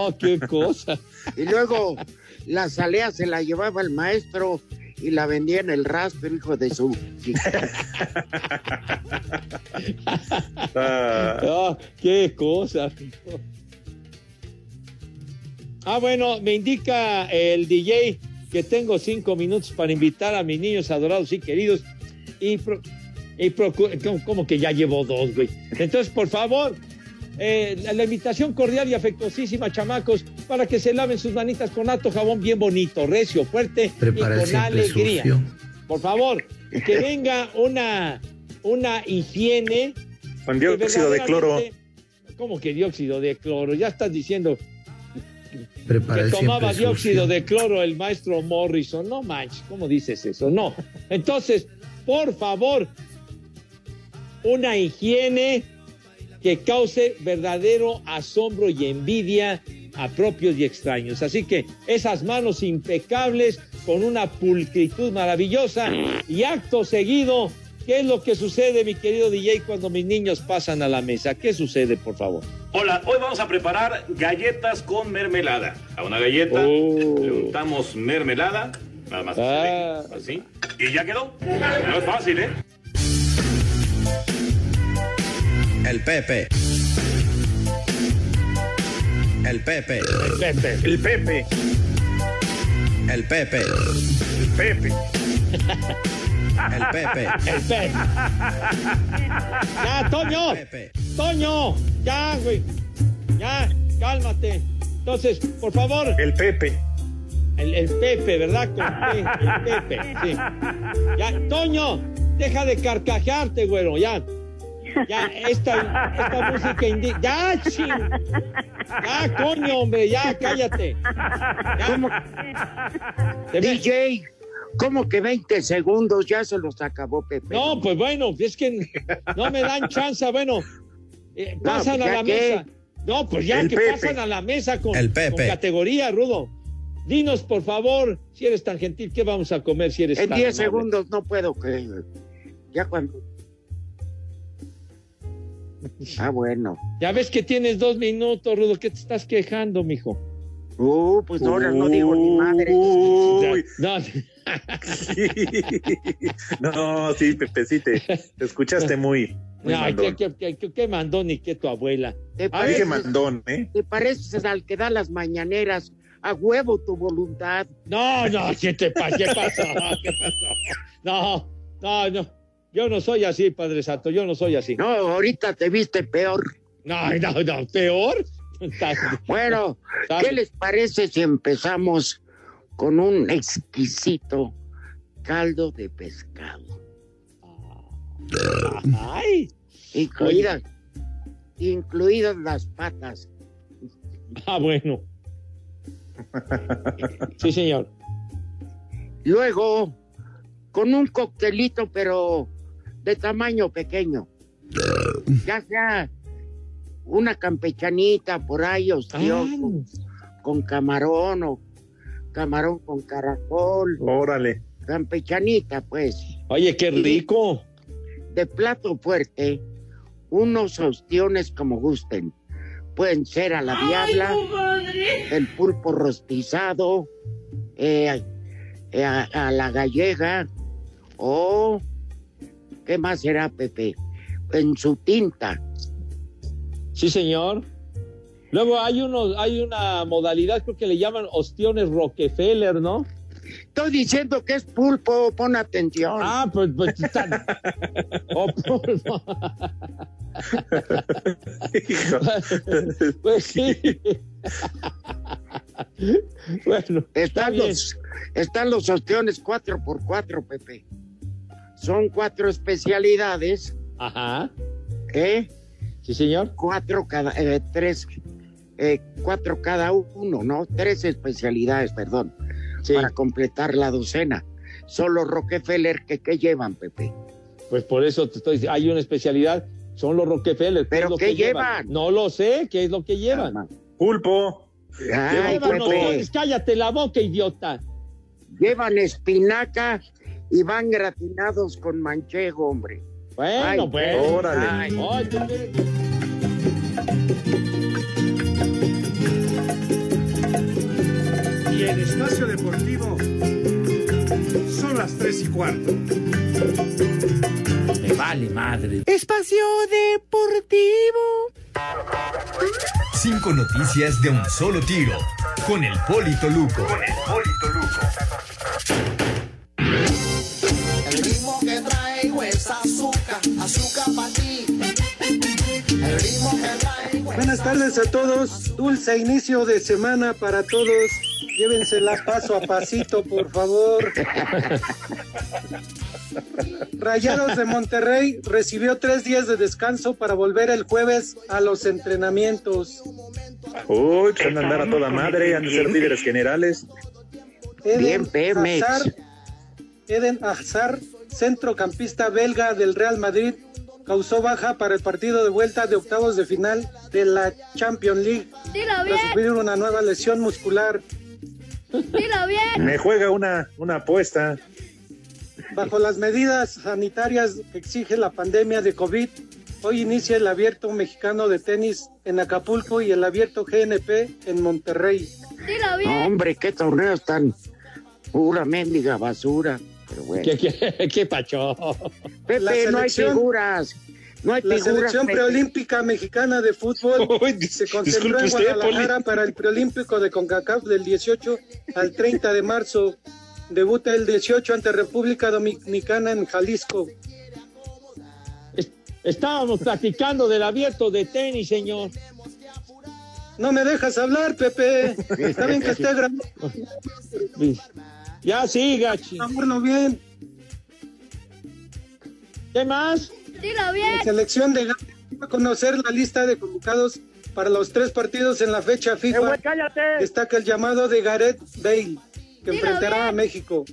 no, qué cosa. Y luego la salea se la llevaba el maestro y la vendía en el rasper, hijo de su. Ah, qué cosa. Ah, bueno, me indica el DJ que tengo cinco minutos para invitar a mis niños adorados y queridos. Y, pro- y procu- ¿cómo, cómo que ya llevo dos, güey? Entonces, por favor, eh, la, invitación cordial y afectuosísima, chamacos, para que se laven sus manitas con alto jabón bien bonito, recio, fuerte Prepara y con alegría. sucio. Por favor, que venga una, una higiene Con dióxido de cloro. ¿Cómo que dióxido de cloro? Ya estás diciendo Prepara que tomaba dióxido sucio. de cloro el maestro Morrison. No manches, ¿cómo dices eso? No. Entonces, por favor, una higiene que cause verdadero asombro y envidia a propios y extraños. Así que esas manos impecables, con una pulcritud maravillosa y acto seguido, ¿qué es lo que sucede, mi querido DJ, cuando mis niños pasan a la mesa? ¿Qué sucede, por favor? Hola, hoy vamos a preparar galletas con mermelada. A una galleta Oh. le untamos mermelada, nada más Ah. así, y ya quedó. No es fácil, ¿eh? El Pepe. El Pepe. El Pepe. El Pepe. El Pepe. El Pepe. El Pepe. El Pepe. Ya, Toño. Toño. Ya, güey. Ya, cálmate. Entonces, por favor. El Pepe. El, el Pepe, ¿verdad? Con P, el Pepe, sí. Ya, Toño, deja de carcajearte, güero, ya. Ya, esta, esta música indica. ¡Ya, ching! ¡Ya, coño, hombre! ¡Ya, cállate! ¿Cómo? DJ, ¿cómo que 20 segundos? Ya se los acabó Pepe. No, pues bueno, es que no me dan chance, bueno. eh, No, pasan pues a la qué. mesa. No, pues ya El que Pepe. pasan a la mesa con, El Pepe. con categoría, Rudo. Dinos, por favor, si eres tan gentil, ¿qué vamos a comer si eres En tan 10 amable? segundos no puedo que. Ya cuando. Ah, bueno. Ya ves que tienes dos minutos, Rudo. ¿Qué te estás quejando, mijo? Uh, pues ahora no digo ni madre. Uy. No, No, sí, Pepe, sí, te, te escuchaste muy, muy no, mandón. ¿qué, qué, qué, qué mandó ni qué tu abuela? ¿Te A Dije ver, mandón, ¿eh? ¿Te pareces al que da las mañaneras? A huevo tu voluntad. No, no, ¿qué te pasa? ¿Qué pasó? ¿Qué pasó? No, no, no. Yo no soy así, Padre Santo, yo no soy así. No, ahorita te viste peor. No, no, no, peor. Bueno, ¿qué les parece si empezamos con un exquisito caldo de pescado? Ay, Incluidas, incluidas las patas. ah, bueno. Sí, señor. Luego, con un coctelito, pero de tamaño pequeño. Ya sea una campechanita por ahí, ostioso, con camarón o camarón con caracol. Órale. Campechanita, pues. Oye, qué rico. De plato fuerte, unos ostiones como gusten. Pueden ser a la diabla, el pulpo rostizado, eh, eh, a, a la gallega, o ¿qué más será, Pepe? En su tinta. Sí, señor. Luego hay unos, hay una modalidad, creo que le llaman ostiones Rockefeller, ¿no? Estoy diciendo que es pulpo, pon atención. Ah, pues, pues están. Oh, pulpo. pues sí. bueno, están los, están los ostiones 4x4, Pepe. Son cuatro especialidades. Ajá. ¿Eh? Sí, señor. Cuatro cada, eh, tres, eh, cuatro cada uno, ¿no? Tres especialidades, perdón, para completar la docena. Solo Rockefeller, que ¿qué llevan, Pepe? Pues por eso te estoy diciendo, hay una especialidad, son los Rockefeller. ¿Pero es lo qué que llevan? No lo sé, ¿qué es lo que llevan? Pulpo. Ay, Llevan Pepe. cállate la boca, idiota. Llevan espinaca y van gratinados con manchego, hombre. Bueno, Ay, pues. órale. Ay. Y en Espacio Deportivo son las tres y cuarto. Me vale madre. Espacio Deportivo. Cinco noticias de un solo tiro. Con el Polito Luco. Con el Polito Luco. El ritmo que traigo es azúcar, azúcar para ti. El ritmo que traigo Buenas tardes a todos. Dulce inicio de semana para todos. Llévensela paso a pasito, por favor. Rayados de Monterrey recibió tres días de descanso para volver el jueves a los entrenamientos. Uy, pues han de andar a toda madre, han de ser líderes generales. Bien, Pemex. Eden Hazard, centrocampista belga del Real Madrid, causó baja para el partido de vuelta de octavos de final de la Champions League. Dilo Tras sufrir una nueva lesión muscular. dilo bien. Me juega una, una apuesta. Bajo las medidas sanitarias que exige la pandemia de COVID, hoy inicia el abierto mexicano de tenis en Acapulco y el abierto GNP en Monterrey. Dilo bien. No, hombre, qué torneos tan pura mendiga basura. Pero bueno. ¿Qué, qué, qué pacho? Pepe, La no hay selección- figuras. No hay La figuras. selección Pepe. preolímpica mexicana de fútbol Uy, se concentró en usted, Guadalajara Poli. para el preolímpico de CONCACAF del 18 al 30 de marzo. Debuta el 18 ante República Dominicana en Jalisco. Estábamos platicando del abierto de tenis, señor. No me dejas hablar, Pepe. Está bien que esté grabando. Ya siga, chi. Hablarlo bien. ¿Qué más? Dilo La bien. selección de Ghana va a conocer la lista de convocados para los tres partidos en la fecha Eh, FIFA. güey, cállate. Destaca el llamado de Gareth Bale, que Dilo enfrentará bien. a México.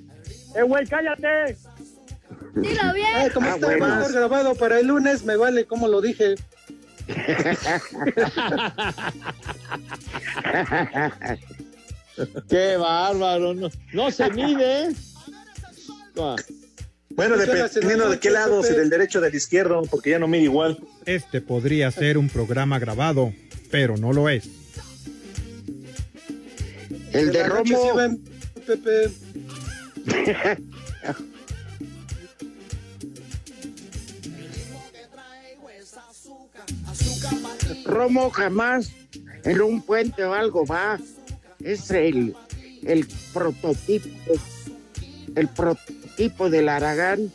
Eh, güey, cállate. Dilo Ay, bien. como Ah, está bueno. estar grabado para el lunes, me vale como lo dije. Qué bárbaro. No, no se mide. Ah, Bueno, dependiendo de qué lado, si del derecho o del izquierdo, porque ya no mide igual. Este podría ser un programa grabado, pero no lo es. El de Romo. Pepe. Romo jamás en un puente o algo va. Es el, el prototipo, el prototipo del Aragán,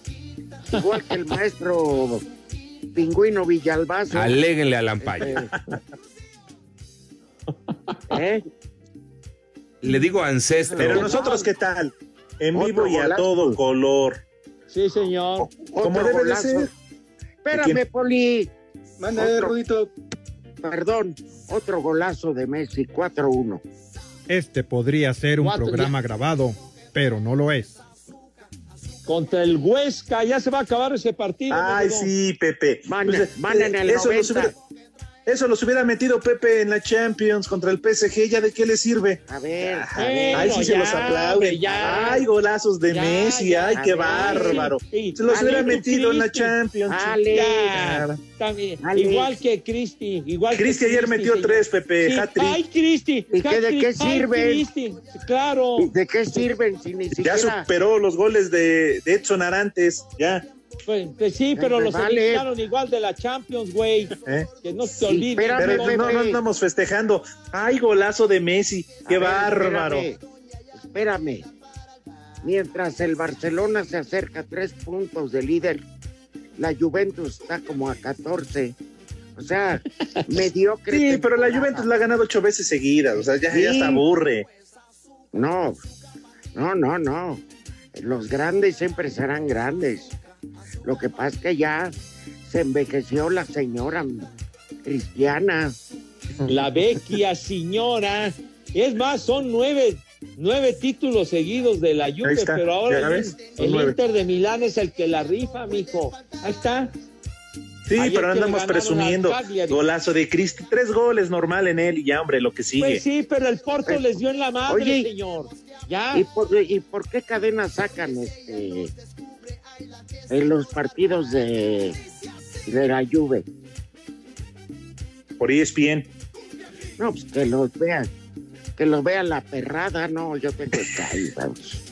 igual que el maestro Pingüino Villalbazo. Aléguenle a Lampayo. ¿Eh? Le digo ancestro. Pero nosotros, ¿qué tal? En Otro vivo y a todo color. Sí, señor. Como Otro debe de golazo. ser. Espérame? Poli. Manda. Rudito. Perdón, otro golazo de Messi, 4-1. Este podría ser un Cuatro, programa grabado, pero no lo es. Contra el Huesca. Ya se va a acabar ese partido. Ay, sí, Pepe. Van- Pues, eh, en el eso, los 90. hubiera, eso los hubiera metido Pepe en la Champions contra el PSG. ¿Ya de qué le sirve? A ver, a Bueno, ver. Ay, sí se los aplauden. hombre, ya. Ay, golazos de Ya, Messi. ya. Ay, A qué ver. bárbaro. Sí, Se los Ale, hubiera metido en la. Champions. Ale. Ya, también. Ale. Igual que Cristi. Igual que Cristi ayer metió señor. tres, Pepe. Sí. Ay, Cristi. ¿Y qué- de qué Ay, sirven? Cristi. Claro. ¿De qué sirven si ni Ya superó los goles de, de Edson Arantes. Ya. Pues, pues sí, pero Me los vale. eliminaron igual de la Champions, güey. ¿Eh? Que no se Sí, olviden. espérame, Pero no, no andamos festejando. ¡Ay, golazo de Messi! ¡Qué ver, bárbaro! Espérame, espérame. Mientras el Barcelona se acerca a tres puntos de líder, la Juventus está como a 14. O sea, mediocre. Sí, pero la. Juventus la ha ganado ocho veces seguidas. O sea, ya, se aburre. No, no, no, no. Los grandes siempre serán grandes. Lo que pasa es que ya se envejeció la señora cristiana. La vecchia señora. Es más, son nueve, nueve títulos seguidos de la Juve, está, pero ahora el, el. Inter de Milán es el que la rifa, mijo. Ahí está. Sí, Ayer pero andamos presumiendo. Golazo de Cristi. Tres goles normal en él y ya, hombre, lo que sigue. Pues sí, pero el Porto les dio en la madre, Oye, señor. Ya. ¿Y por, ¿Y por qué cadena sacan este en los partidos de, de la Juve? Por ESPN. No, pues que los vean. Que los vea la perrada, no, yo tengo Sky, vamos.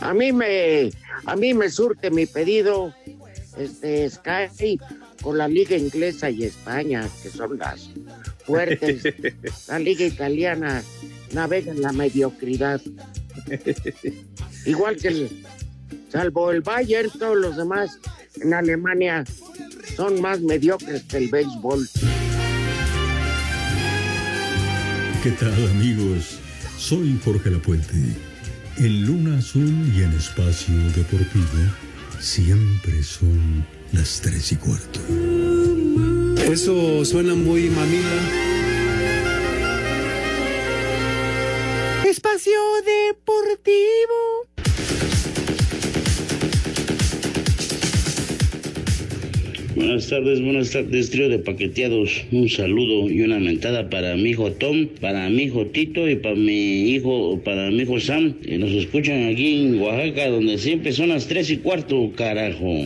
A mí me, a mí me surte mi pedido, este Sky, con la liga inglesa y España, que son las fuertes. La liga italiana navega en la mediocridad. Igual que el, salvo el Bayern, todos los demás en Alemania son más mediocres que el béisbol. ¿Qué tal amigos? Soy Jorge Lapuente. En Luna Azul y en Espacio Deportivo siempre son las tres y cuarto. Eso suena muy mamila. Espacio Deportivo. Buenas tardes, buenas tardes, trío de paqueteados. Un saludo y una mentada para mi hijo Tom, para mi hijo Tito y para mi hijo, para mi hijo Sam. Que nos escuchan aquí en Oaxaca, donde siempre son las tres y cuarto, carajo.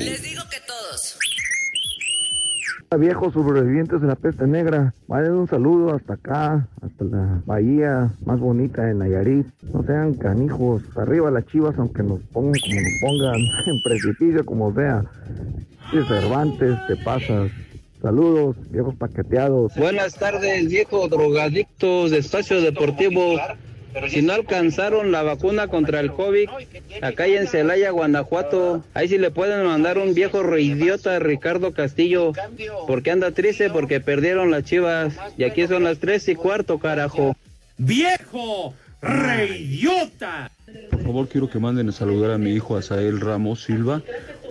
A viejos sobrevivientes de la peste negra, manden un saludo hasta acá, hasta la bahía más bonita de Nayarit. No sean canijos, arriba las chivas, aunque nos pongan como nos pongan, en precipicio como sea. Sí, Cervantes, te pasas. Saludos, viejos paqueteados. Buenas tardes, viejo drogadictos de Espacio Deportivo. Si no alcanzaron la vacuna contra el COVID, acá hay en Celaya, Guanajuato, ahí sí le pueden mandar un viejo reidiota Ricardo Castillo, porque anda triste porque perdieron las chivas. Y aquí son las tres y cuarto, carajo. ¡Viejo! ¡Reidiota! Por favor, quiero que manden a saludar a mi hijo Asael Ramos Silva.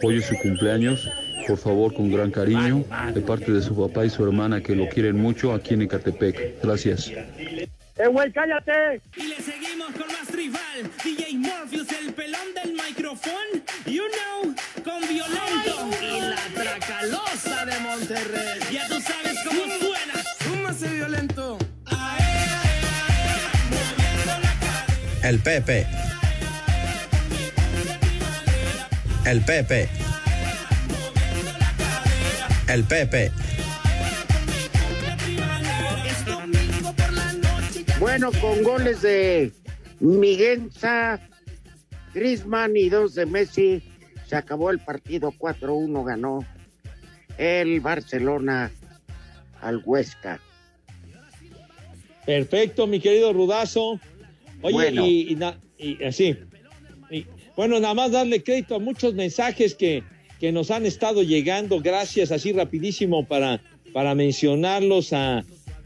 Hoy es su cumpleaños. Por favor, con gran cariño, de parte de su papá y su hermana que lo quieren mucho aquí en Ecatepec. Gracias. ¡Eh, güey, cállate! Y le seguimos con más rival. DJ Morpheus, el pelón del micrófono. You know, con violento. Y la tracalosa de Monterrey. Ya tú sabes cómo suena. Súmase violento. El Pepe. El Pepe. El Pepe. Bueno, con goles de Miguenza, Grisman y dos de Messi, se acabó el partido 4-1, ganó el Barcelona al Huesca. Perfecto, mi querido Rudazo. Oye, Bueno. y, y na- y así. y- bueno, nada más darle crédito a muchos mensajes que, que nos han estado llegando. Gracias, así rapidísimo para, para mencionarlos a,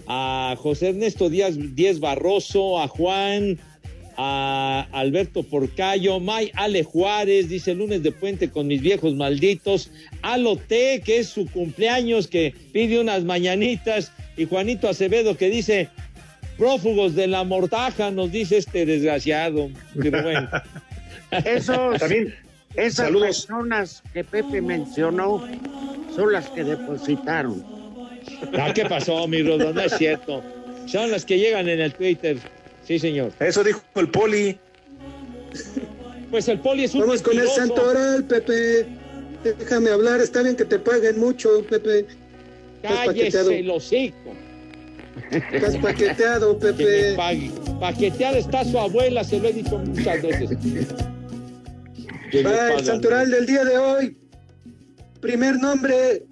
a José Ernesto Díaz, Díaz Barroso, a Juan, a Alberto Porcayo, May Ale Juárez, dice lunes de puente con mis viejos malditos, Alote, que es su cumpleaños, que pide unas mañanitas, y Juanito Acevedo que dice, prófugos de la mortaja, nos dice este desgraciado. Pero bueno. Esos, También, esas saludos. personas que Pepe mencionó son las que depositaron. Ah, ¿Qué pasó, mi Rodo? No es cierto. Son las que llegan en el Twitter. Sí, señor. Eso dijo el poli. Pues el poli es un Vamos con el santoral, Pepe. Déjame hablar, está bien que te paguen mucho, Pepe. Cállese el hocico. Estás paqueteado, Que me Pepe. pague. Paqueteada está su abuela, se lo he dicho muchas veces. Va el santoral del día de hoy. Primer nombre,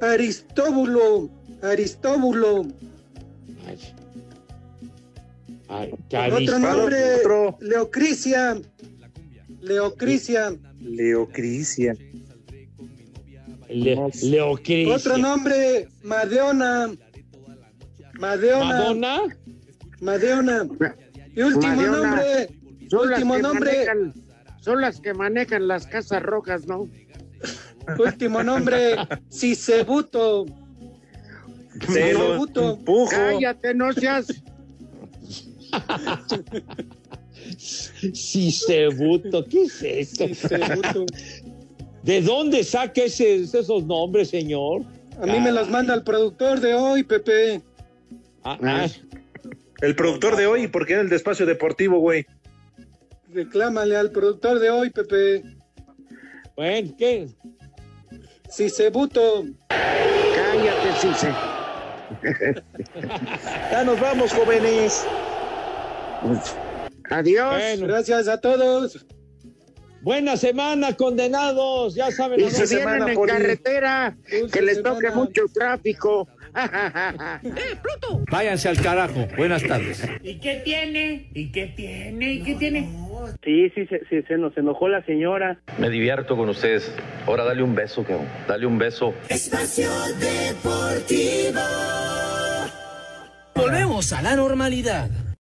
Aristóbulo. Aristóbulo. Otro nombre, Leocrisia. Leocrisia. Leocrisia. Le- Leocrisia. Otro nombre, Madeona. Madeona. ¿Madonna? Madeona. Y último Madeona. nombre, Son las último que nombre, manejan- son las que manejan las casas rojas, ¿no? Último nombre, Cisebuto. empujo. Cállate, no seas. Cisebuto, ¿qué es esto? ¿De dónde saca ese- esos nombres, señor? A mí me los manda el productor de hoy, Pepe. Ah, ah, El productor de hoy, porque era el de espacio deportivo, güey. Reclámale al productor de hoy, Pepe. bueno, ¿qué? Cisebuto. Cállate, Cise. Ya nos vamos, jóvenes. Adiós. Bueno, Gracias a todos. Buena semana, condenados. Ya saben, Y semana vienen en carretera, Dulce que les semana. toque mucho tráfico. Váyanse al carajo. Buenas tardes. ¿Y qué tiene? ¿Y qué tiene? ¿Y qué tiene? Sí, sí, sí, sí, se nos enojó la señora. Me divierto con ustedes. Ahora dale un beso, cabrón. Dale un beso. Espacio Deportivo. Volvemos a la normalidad.